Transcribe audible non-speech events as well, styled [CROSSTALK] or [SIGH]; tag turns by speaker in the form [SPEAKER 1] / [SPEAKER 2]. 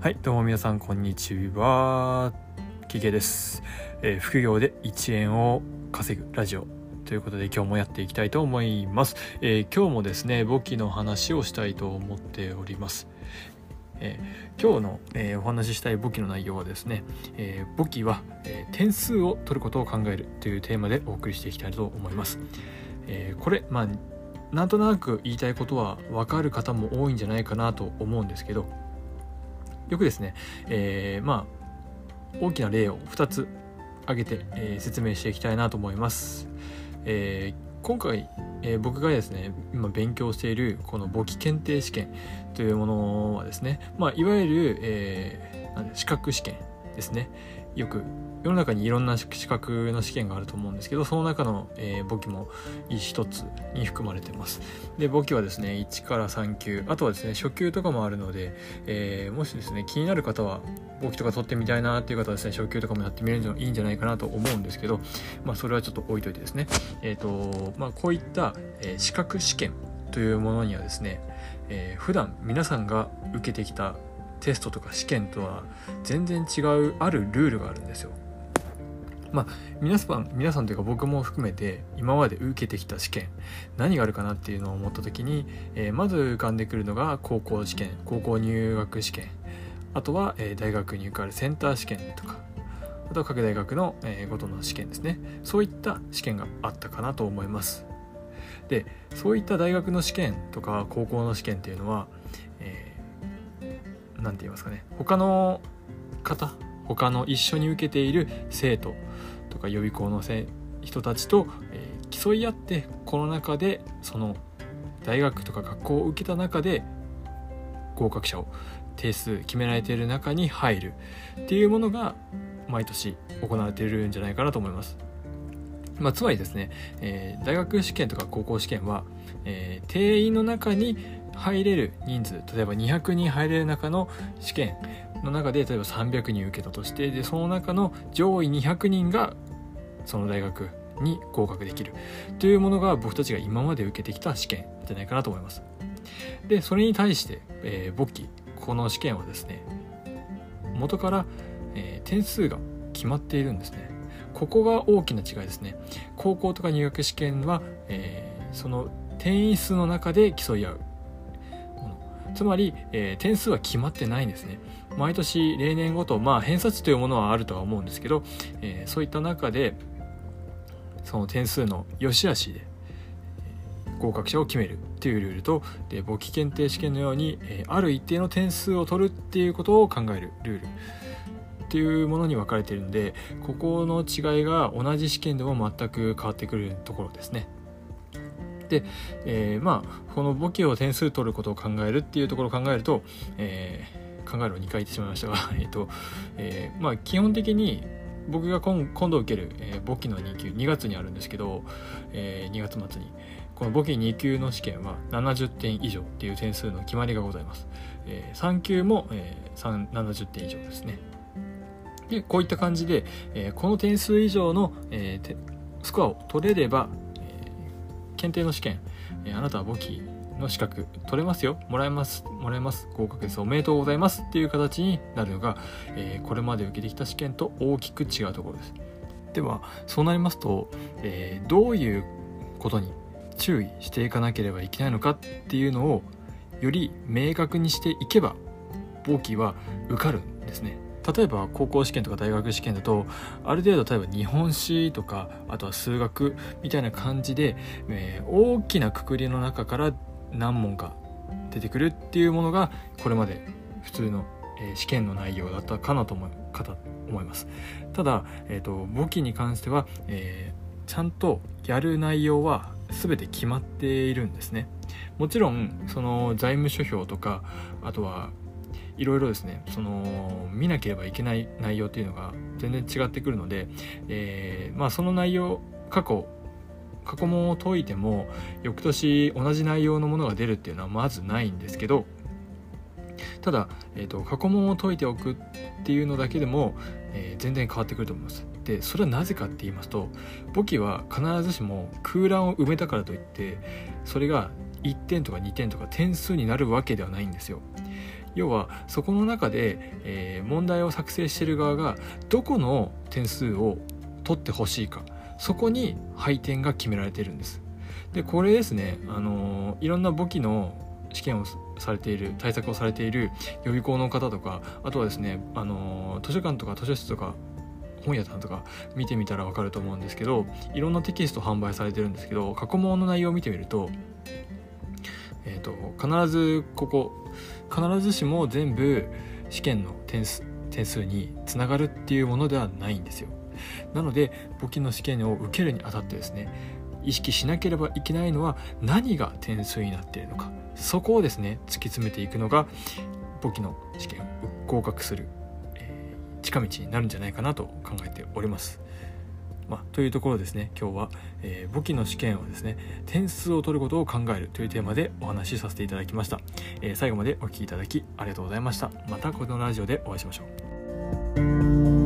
[SPEAKER 1] はいどうも皆さんこんにちは。キケです、えー、副業で1円を稼ぐラジオということで今日もやっていきたいと思います、えー、今日もですね簿記の話をしたいと思っております。えー、今日の、えー、お話ししたい簿記の内容はですね、えー、簿記は、え点数を取ることを考えるというテーマでお送りしていきたいと思います、えこれまあなんとなく言いたいことは分かる方も多いんじゃないかなと思うんですけどくですね、えー、まあ大きな例を2つ挙げて、えー、説明していきたいなと思います。えー、今回、えー、僕がですね今勉強しているこの簿記検定試験というものはですね、まあ、いわゆる、えー、資格試験ですねよく世の中にいろんな資格の試験があると思うんですけどその中の、えー、簿記も一つに含まれてます。で簿記はですね1から3級あとはですね初級とかもあるので、えー、もしですね気になる方は簿記とか取ってみたいなっていう方はですね初級とかもやってみるのいいんじゃないかなと思うんですけどまあそれはちょっと置いといてですね。えっ、ー、とまあこういった、え資格試験というものにはですね、えー、普段皆さんが受けてきたテストとか試験とは全然違うあるルールがあるんですよ。まあ、皆さん皆さんというか僕も含めて今まで受けてきた試験何があるかなっていうのを思った時に、えー、まず浮かんでくるのが高校試験高校入学試験あとは、えー、大学に受かるセンター試験とかあとは各大学の、えー、ごとの試験ですねそういった試験があったかなと思いますでそういった大学の試験とか高校の試験っていうのは、え何て言いますかね他の方他の一緒に受けている生徒とか予備校の人たちと、えー、競い合ってこの中でその大学とか学校を受けた中で合格者を定数決められている中に入るっていうものが毎年行われているんじゃないかなと思います。まあ、つまりですね、えー、大学試験とか高校試験は、えー、定員の中に入れる人数例えば200人入れる中の試験の中で例えば300人受けたとしてでその中の上位200人がその大学に合格できるというものが僕たちが今まで受けてきた試験じゃないかなと思います。でそれに対して、えー、簿記この試験はですね元から、えー、点数が決まっているんですね。ここが大きな違いですね。高校とか入学試験は、えー、その定員数の中で競い合うつまり、えー、点数は決まってないんですね毎年例年ごとまあ偏差値というものはあるとは思うんですけど、えー、そういった中でその点数の良し悪しで合格者を決めるっていうルールとで簿記検定試験のように、えー、ある一定の点数を取るっていうことを考えるルールっていうものに分かれているんでここの違いが同じ試験でも全く変わってくるところですね。で、えー、まあこの簿記を点数取ることを考えるっていうところを考えると、えー、考えるを2回言ってしまいましたが [LAUGHS] えっと、えー、まあ基本的に僕が今今度受ける、えー、簿記の2級2月にあるんですけど、えー、2月末にこの簿記2級の試験は70点以上っていう点数の決まりがございます、えー、3級も、えー、70点以上ですね。でこういった感じで、えー、この点数以上の、えー、スコアを取れれば検定の試験、えあなたは簿記の資格取れますよ。もらえますもらえます。合格です。おめでとうございます。っていう形になるのが、えー、これまで受けてきた試験と大きく違うところです。ではそうなりますと、えー、どういうことに注意していかなければいけないのかっていうのをより明確にしていけば簿記は受かるんですね。例えば高校試験とか大学試験だとある程度例えば日本史とかあとは数学みたいな感じで、えー、大きなくくりの中から何問か出てくるっていうものがこれまで普通の、えー、試験の内容だったかなと思います。ただ、えーと、簿記に関しては、えー、ちゃんとやる内容は全て決まっているんですね。もちろんその財務諸表とかあとはいろいろですねその見なければいけない内容っていうのが全然違ってくるので、えー、まあその内容過去過去問を解いても翌年同じ内容のものが出るっていうのはまずないんですけどただ、えーと、過去問を解いておくっていうのだけでも、えー、全然変わってくると思います。でそれはなぜかって言いますと簿記は必ずしも空欄を埋めたからといってそれが1点とか2点とか点数になるわけではないんですよ。要はそこの中で、えー、問題を作成している側がどこの点数を取ってほしいかそこに配点が決められているんです。でこれですね、あのいろんな簿記の試験をされている対策をされている予備校の方とかあとはですね、あの図書館とか図書室とか本屋さんとか見てみたら分かると思うんですけどいろんなテキスト販売されてるんですけど過去問の内容を見てみると,、えーと、必ずここ必ずしも全部試験の点数点数につながるっていうものではないんですよなので簿記の試験を受けるにあたってですね意識しなければいけないのは何が点数になっているのかそこをですね突き詰めていくのが簿記の試験を合格する近道になるんじゃないかなと考えております。まあ、というところですね。今日は、えー、簿記の試験はですね点数を取ることを考えるというテーマでお話しさせていただきました、えー、最後までお聴きいただきありがとうございました。またこのラジオでお会いしましょう。